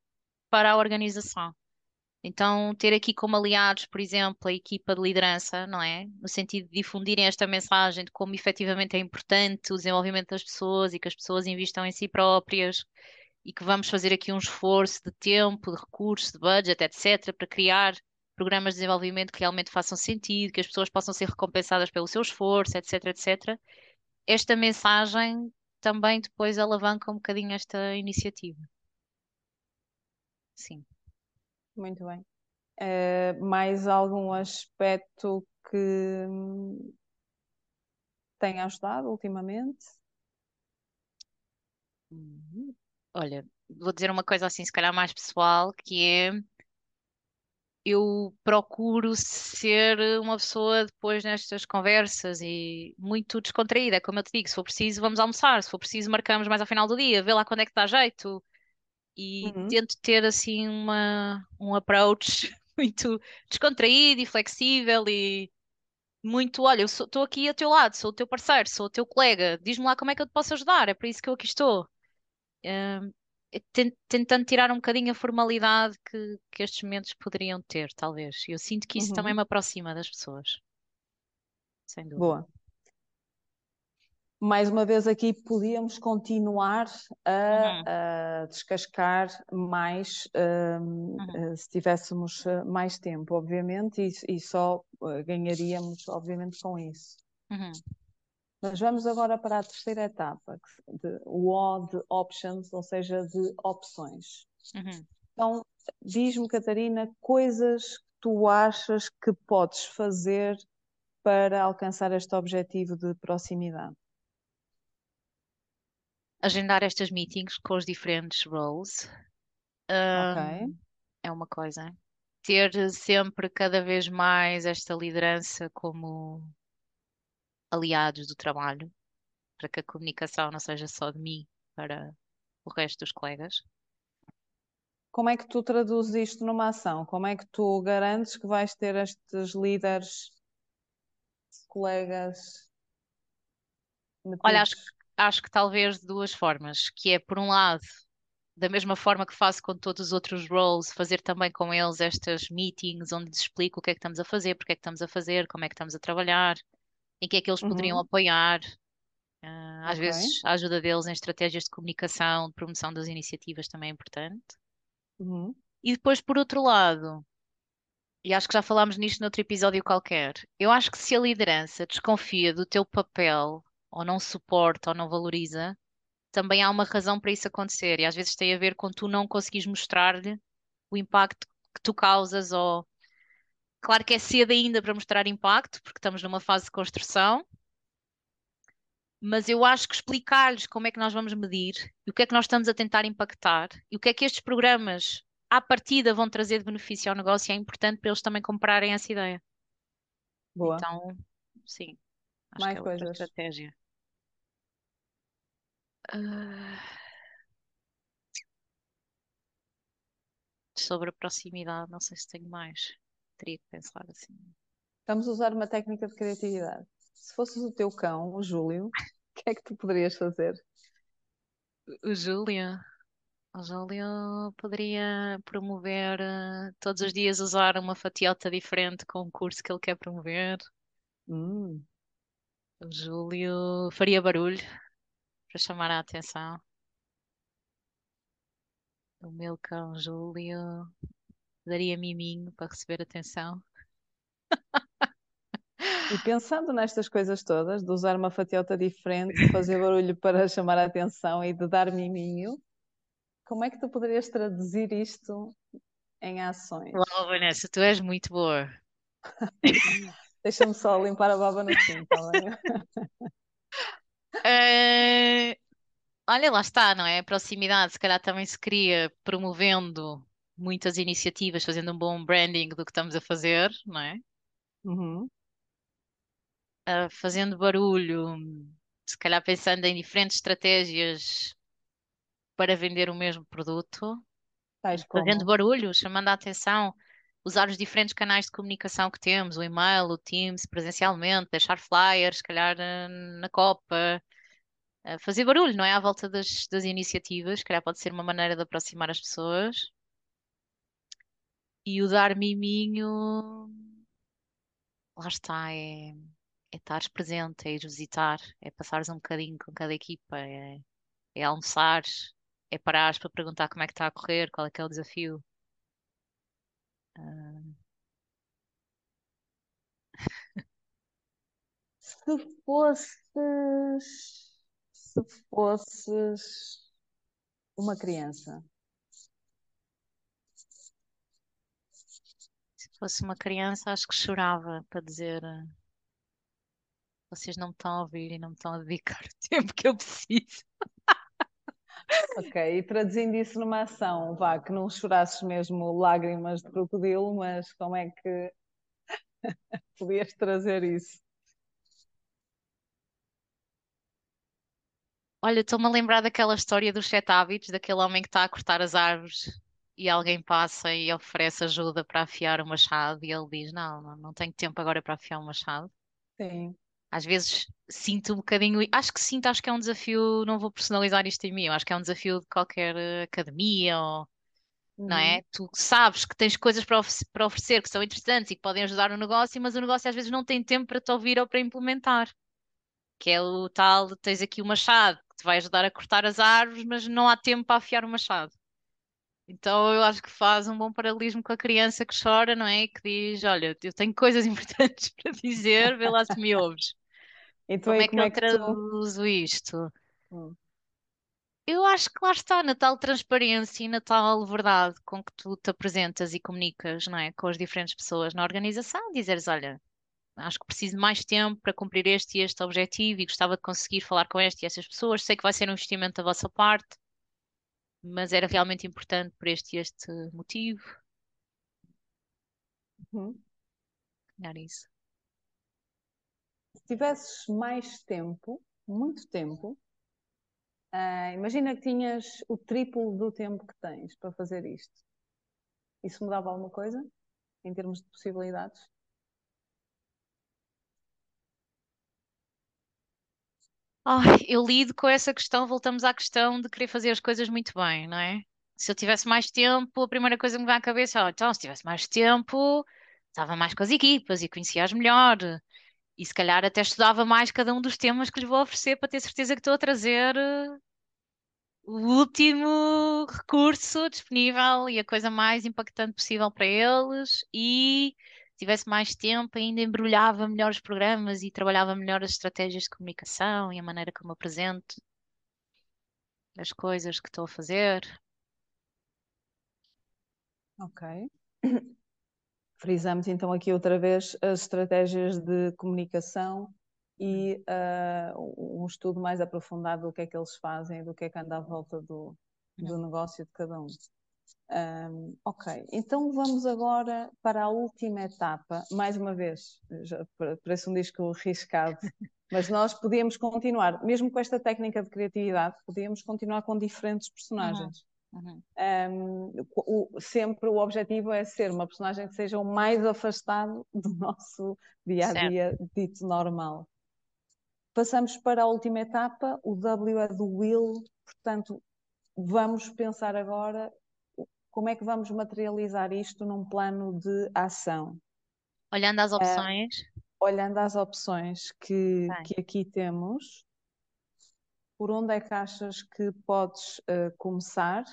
para a organização. Então, ter aqui como aliados, por exemplo, a equipa de liderança, não é? No sentido de difundirem esta mensagem de como efetivamente é importante o desenvolvimento das pessoas e que as pessoas investam em si próprias e que vamos fazer aqui um esforço de tempo, de recursos, de budget, etc., para criar programas de desenvolvimento que realmente façam sentido, que as pessoas possam ser recompensadas pelo seu esforço, etc., etc. Esta mensagem também depois alavanca um bocadinho esta iniciativa. Sim. Muito bem. Eh, mais algum aspecto que tenha ajudado ultimamente? Uhum. Olha, vou dizer uma coisa assim, se calhar mais pessoal, que é eu procuro ser uma pessoa depois nestas conversas e muito descontraída, como eu te digo, se for preciso, vamos almoçar, se for preciso, marcamos mais ao final do dia, vê lá quando é que dá jeito e Uhum. tento ter assim uma, um approach muito descontraído e flexível e muito, olha, eu estou aqui ao teu lado, sou o teu parceiro, sou o teu colega, diz-me lá como é que eu te posso ajudar, é para isso que eu aqui estou. Ten- tentando tirar um bocadinho a formalidade que, que estes momentos poderiam ter, talvez. Eu sinto que isso também Uhum. me aproxima das pessoas, sem dúvida. Boa. Mais uma vez aqui podíamos continuar Uhum, a, a descascar mais hum, uhum, eh, se tivéssemos eh, mais tempo, obviamente, e, e só eh, ganharíamos, obviamente, com isso. uhum. Mas vamos agora para a terceira etapa, de, o O de options, ou seja, de opções. Uhum. Então, diz-me, Catarina, coisas que tu achas que podes fazer para alcançar este objetivo de proximidade. Agendar estas meetings com os diferentes roles, Ok? hum, é uma coisa. Ter sempre cada vez mais esta liderança como aliados do trabalho, para que a comunicação não seja só de mim para o resto dos colegas. Como é que tu traduzes isto numa ação? Como é que tu garantes que vais ter estes líderes, colegas Olha, acho, metidos? Acho que talvez de duas formas, que é por um lado, da mesma forma que faço com todos os outros roles, fazer também com eles estas meetings onde lhes explico o que é que estamos a fazer, porque é que estamos a fazer, como é que estamos a trabalhar, em que é que eles poderiam Uhum, apoiar. Ah, às ok. vezes a ajuda deles em estratégias de comunicação, de promoção das iniciativas também é importante. Uhum, E depois, por outro lado, e acho que já falámos nisto noutro episódio qualquer, eu acho que se a liderança desconfia do teu papel, ou não suporta, ou não valoriza, também há uma razão para isso acontecer. E às vezes tem a ver com tu não conseguires mostrar-lhe o impacto que tu causas, ou claro que é cedo ainda para mostrar impacto, porque estamos numa fase de construção, mas eu acho que explicar-lhes como é que nós vamos medir e o que é que nós estamos a tentar impactar e o que é que estes programas à partida vão trazer de benefício ao negócio é importante para eles também comprarem essa ideia. boa. Então, sim, acho que Mais é outra coisas. estratégia. Ah, sobre a proximidade, não sei se tenho mais. Teria que pensar assim. Vamos usar uma técnica de criatividade. Se fosses o teu cão, o Júlio, o que é que tu poderias fazer? O Júlio, o Júlio poderia promover eh, todos os dias usar uma fatiota diferente com o curso que ele quer promover. Hum, O Júlio faria barulho para chamar a atenção. O meu cão Júlio daria miminho para receber atenção. E pensando nestas coisas todas, de usar uma fatiota diferente, de fazer barulho para chamar a atenção e de dar miminho, como é que tu poderias traduzir isto em ações? Uau, Vanessa, tu és muito boa. Deixa-me só limpar a baba no fim, tá bem? Eh, olha, lá está, não é? A proximidade, se calhar também se cria promovendo muitas iniciativas, fazendo um bom branding do que estamos a fazer, não é? Uhum. ah, fazendo barulho, se calhar pensando em diferentes estratégias para vender o mesmo produto, Tais fazendo barulho, chamando a atenção, usar os diferentes canais de comunicação que temos, o e-mail, o Teams, presencialmente, deixar flyers, se calhar ah, na Copa, ah, fazer barulho, não é? À volta das, das iniciativas, se calhar pode ser uma maneira de aproximar as pessoas. E o dar miminho, lá está, é, é estares presente, é ir visitar, é passares um bocadinho com cada equipa, é, é almoçar, é parares para perguntar como é que está a correr, qual é que é o desafio. Se fosses, se fosses uma criança, se fosse uma criança, acho que chorava para dizer: vocês não me estão a ouvir e não me estão a dedicar o tempo que eu preciso. Ok, e traduzindo isso numa ação, vá, que não chorasses mesmo lágrimas de crocodilo, mas como é que podias trazer isso? Olha, estou-me a lembrar daquela história dos sete hábitos, daquele homem que está a cortar as árvores e alguém passa e oferece ajuda para afiar o machado e ele diz: Não, não, não tenho tempo agora para afiar o machado. Sim. Às vezes sinto um bocadinho, acho que sinto, acho que é um desafio, não vou personalizar isto em mim, eu acho que é um desafio de qualquer eh, academia ou, não Uhum. é? Tu sabes que tens coisas para ofe- para oferecer que são interessantes e que podem ajudar o negócio, mas o negócio às vezes não tem tempo para te ouvir ou para implementar. Que é o tal, tens aqui o machado que te vai ajudar a cortar as árvores, mas não há tempo para afiar o machado. Então eu acho que faz um bom paralelismo com a criança que chora, não é? E que diz, olha, eu tenho coisas importantes para dizer, vê lá se me ouves. Então Como aí é que como eu é que tu... traduzo isto? Hum, Eu acho que lá está, na tal transparência e na tal verdade com que tu te apresentas e comunicas, não é? Com as diferentes pessoas na organização, dizeres, olha, acho que preciso de mais tempo para cumprir este e este objetivo e gostava de conseguir falar com este e essas pessoas. Sei que vai ser um investimento da vossa parte, mas era realmente importante por este e este motivo. uhum. Isso. Se tivesses mais tempo, muito tempo, ah, imagina que tinhas o triplo do tempo que tens para fazer isto. Isso mudava alguma coisa em termos de possibilidades? Ai, eu lido com essa questão, voltamos à questão de querer fazer as coisas muito bem, não é? Se eu tivesse mais tempo, a primeira coisa que me vem à cabeça é, então, se tivesse mais tempo, estava mais com as equipas e conhecia-as melhor. E se calhar até estudava mais cada um dos temas que lhes vou oferecer para ter certeza que estou a trazer eh, o último recurso disponível e a coisa mais impactante possível para eles. E se tivesse mais tempo, ainda embrulhava melhor os programas e trabalhava melhor as estratégias de comunicação e a maneira como apresento as coisas que estou a fazer. Ok. Frisamos então aqui outra vez as estratégias de comunicação e ah, um estudo mais aprofundado do que é que eles fazem, do que é que anda à volta do, do Uhum. negócio de cada um. Um, ok, então vamos agora para a última etapa. Mais uma vez, já parece um disco riscado, mas nós podíamos continuar, mesmo com esta técnica de criatividade, podíamos continuar com diferentes personagens. Uhum. Um, o, sempre o objetivo é ser uma personagem que seja o mais afastado do nosso dia a Certo. dia dito normal. Passamos para a última etapa, o W é do will, portanto, vamos pensar agora como é que vamos materializar isto num plano de ação. Olhando às opções, olhando às opções que, bem, que aqui temos, por onde é que achas que podes uh, começar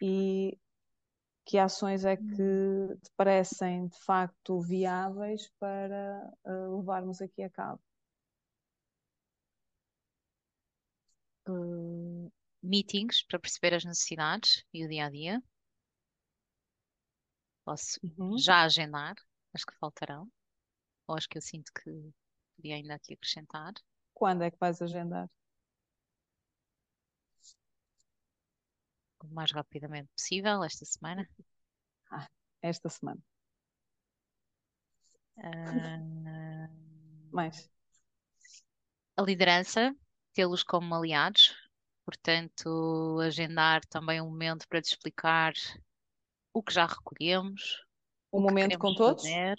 e que ações é que te parecem de facto viáveis para uh, levarmos aqui a cabo? uh, meetings para perceber as necessidades e o dia a dia. Posso Uhum. já agendar as que faltarão, ou as que eu sinto que podia ainda aqui acrescentar. Quando é que vais agendar? O mais rapidamente possível, esta semana. Ah, esta semana. Uh, Mais. A liderança, tê-los como aliados, portanto, agendar também um momento para te explicar o que já recolhemos, Um momento com todos? fazer.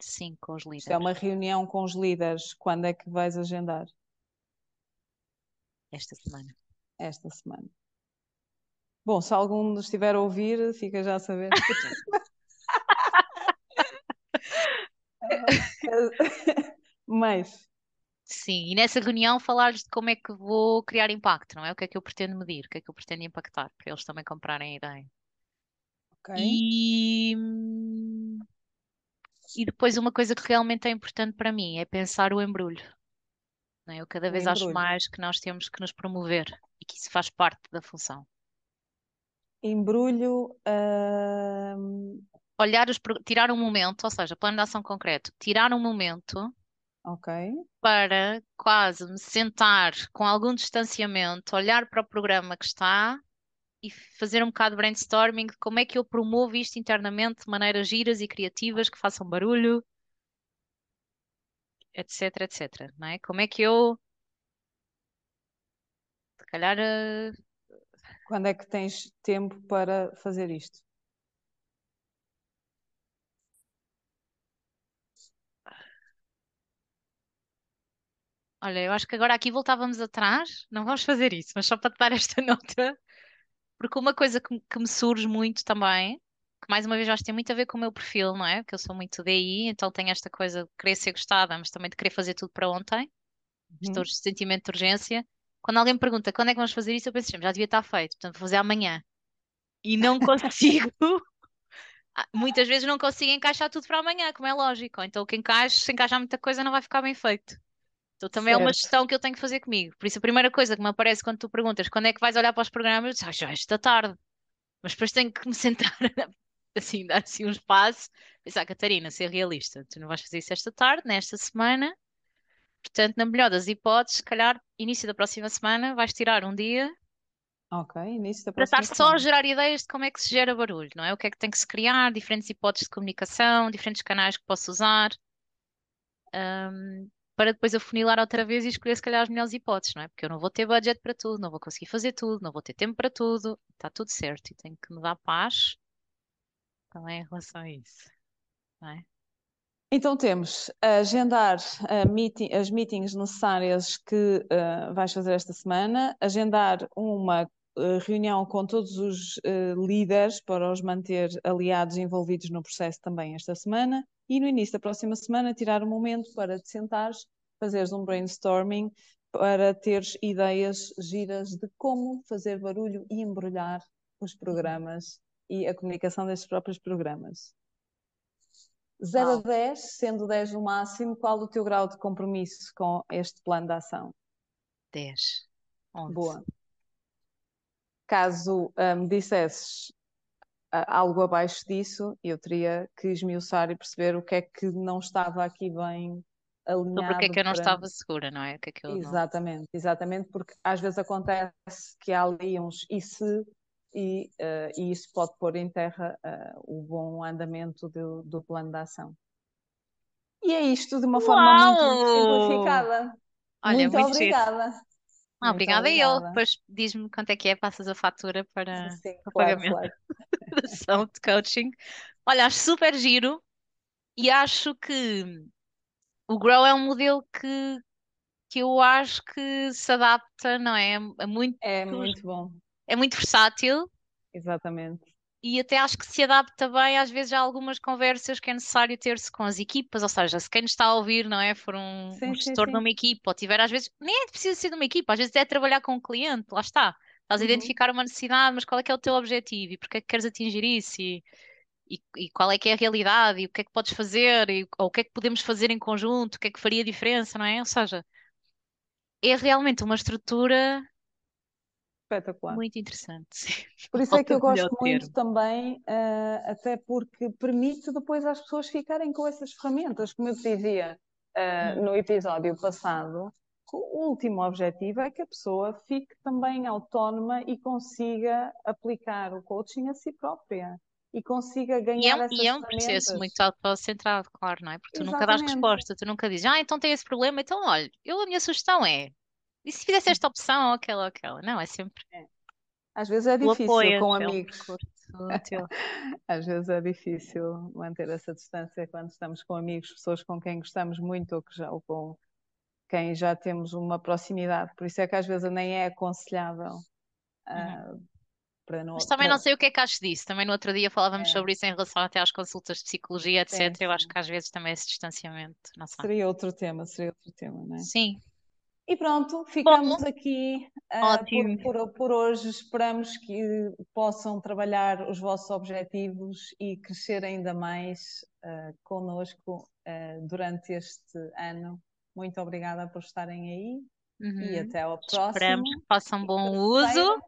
Sim, com os Isto é líderes. uma reunião com os líderes. Quando é que vais agendar? esta semana. Esta semana. Bom, se algum nos estiver a ouvir, fica já a saber. Mas, Sim, e nessa reunião falar-lhes de como é que vou criar impacto, não é? O que é que eu pretendo medir, o que é que eu pretendo impactar, para eles também comprarem a ideia. ok. E, e depois uma coisa que realmente é importante para mim é pensar o embrulho. não é? Eu cada O vez acho embrulho. mais que nós temos que nos promover e que isso faz parte da função. Embrulho, hum, Olhar os, tirar um momento, ou seja, plano de ação concreto, tirar um momento ok. para quase me sentar com algum distanciamento, olhar para o programa que está e fazer um bocado de brainstorming de como é que eu promovo isto internamente de maneiras giras e criativas que façam barulho, etc, etc, não é? Como é que eu, se calhar, eh, Quando é que tens tempo para fazer isto? olha, eu acho que agora aqui voltávamos atrás, não vamos fazer isso, mas só para te dar esta nota, porque uma coisa que, me- que me surge muito também, que mais uma vez eu acho que tem muito a ver com o meu perfil, não é? Porque eu sou muito DI, então tenho esta coisa de querer ser gostada, mas também de querer fazer tudo para ontem. estou Uhum. de sentimento de urgência. Quando alguém me pergunta quando é que vamos fazer isso, eu penso sempre, já devia estar feito, portanto vou fazer amanhã. E não consigo, Ah, muitas vezes não consigo encaixar tudo para amanhã, como é lógico. Então o que encaixa, se encaixar muita coisa, não vai ficar bem feito. Então também é uma Certo. gestão que eu tenho que fazer comigo. Por isso a primeira coisa que me aparece quando tu perguntas quando é que vais olhar para os programas, eu digo, "Ah, já é esta tarde. Mas depois tenho que me sentar, assim, dar assim um espaço, pensar, Catarina, ser realista, tu não vais fazer isso esta tarde, nesta semana, Portanto, na melhor das hipóteses, se calhar, início da próxima semana, vais tirar um dia Ok, início da para estar próxima só a gerar ideias de como é que se gera barulho, não é? O que é que tem que se criar, diferentes hipóteses de comunicação, diferentes canais que posso usar, ahm, para depois afunilar outra vez e escolher, se calhar, as melhores hipóteses, não é? Porque eu não vou ter budget para tudo, não vou conseguir fazer tudo, não vou ter tempo para tudo, está tudo certo e tenho que me dar paz também em relação a isso, não é? Então temos agendar a meeting- as meetings necessárias que eh, vais fazer esta semana, agendar uma eh, reunião com todos os eh, líderes para os manter aliados e envolvidos no processo também esta semana e no início da próxima semana tirar um momento para te sentares, fazeres um brainstorming para teres ideias giras de como fazer barulho e embrulhar os programas e a comunicação destes próprios programas. 0 a Uau. 10, sendo 10 o máximo, qual o teu grau de compromisso com este plano de ação? 10, 11. Boa. Caso me dissesses ah, algo abaixo disso, eu teria que esmiuçar e perceber o que é que não estava aqui bem Sobre o que é alinhado que eu não para. estava segura, não é? O que é que eu não... Exatamente, exatamente, porque às vezes acontece que há ali uns e se, e, ah, e isso pode pôr em terra ah, o bom andamento do, do plano de ação. E é isto de uma forma muito Uau! simplificada. Olha, Muito muito giro. obrigada. Ah, Muito obrigada eu. obrigada. Depois diz-me quanto é que é, passas a fatura para, Sim, para claro, pagamento claro. da de coaching. Olha, acho super giro e acho que o Grow é um modelo que, que eu acho que se adapta, não é? É muito, É muito bom, é muito versátil exatamente. e até acho que se adapta bem às vezes a algumas conversas que é necessário ter-se com as equipas, ou seja, se quem nos está a ouvir, não é, for um, um Sim, sim, gestor de sim. uma equipa ou tiver às vezes, nem é preciso ser de uma equipa, às vezes é trabalhar com um cliente, lá está. Estás a Uhum. identificar uma necessidade, mas qual é que é o teu objetivo e porque é que queres atingir isso e, e, e qual é que é a realidade e o que é que podes fazer e, ou o que é que podemos fazer em conjunto, o que é que faria diferença, não é? Ou seja, é realmente uma estrutura Espetacular. muito interessante. sim. Por isso é que eu gosto muito termo. também, eh, até porque permite depois às pessoas ficarem com essas ferramentas. Como eu te dizia, Hum. no episódio passado, o último objetivo é que a pessoa fique também autónoma e consiga aplicar o coaching a si própria. e consiga E ganhar é, essas e é um processo muito autocentrado, claro, não é? Porque tu nunca dás Exatamente. resposta, tu nunca dizes, ah, então tem esse problema, então olha, eu a minha sugestão é, e se fizesse esta opção ou aquela ou aquela? Não, é sempre Às vezes é difícil apoio, com é um amigos. Às vezes é difícil manter essa distância quando estamos com amigos, pessoas com quem gostamos muito ou, que já, ou com quem já temos uma proximidade. Por isso é que às vezes nem é aconselhável ah, para não. Mas também não para- sei o que é que acho disso. Também no outro dia falávamos É. sobre isso em relação até às consultas de psicologia, etc. Sim, Eu acho sim. que às vezes também esse distanciamento, não. Seria outro tema, seria outro tema, não é? Sim, E pronto, ficamos aqui ah, Ótimo. por, por, por hoje. Esperamos que possam trabalhar os vossos objetivos e crescer ainda mais ah, connosco ah, durante este ano. Muito obrigada por estarem aí e Uhum. até ao próximo Esperamos que façam bom uso.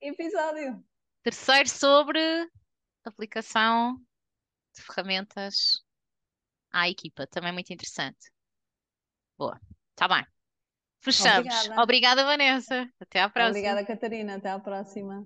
episódio. Terceiro sobre aplicação de ferramentas à equipa. Também muito interessante. Boa. Tá bem. Fechamos. Obrigada. Obrigada, Vanessa. Até à próxima. Obrigada, Catarina. Até à próxima.